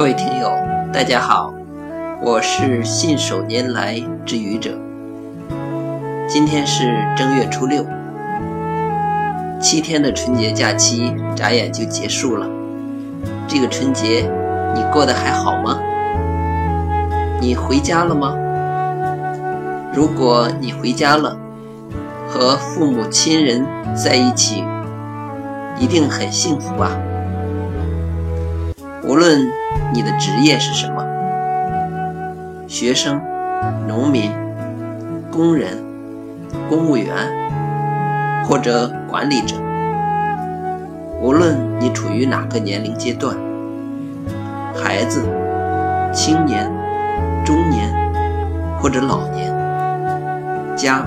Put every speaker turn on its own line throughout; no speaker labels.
各位听友，大家好，我是信手拈来之愚者。今天是正月初六，七天的春节假期眨眼就结束了。这个春节你过得还好吗？你回家了吗？如果你回家了，和父母亲人在一起，一定很幸福吧？无论你的职业是什么，学生、农民、工人、公务员或者管理者，无论你处于哪个年龄阶段，孩子、青年、中年或者老年，家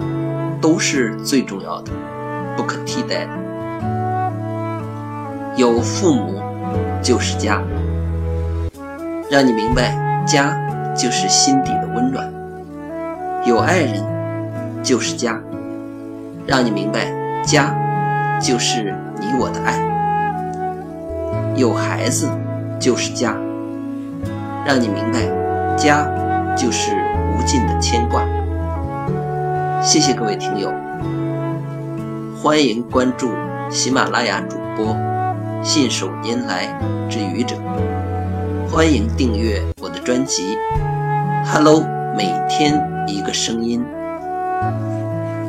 都是最重要的、不可替代的。有父母就是家。让你明白，家就是心底的温暖；有爱人就是家，让你明白，家就是你我的爱；有孩子就是家，让你明白，家就是无尽的牵挂。谢谢各位听友，欢迎关注喜马拉雅主播信手拈来之愚者。欢迎订阅我的专辑《Hello》，每天一个声音。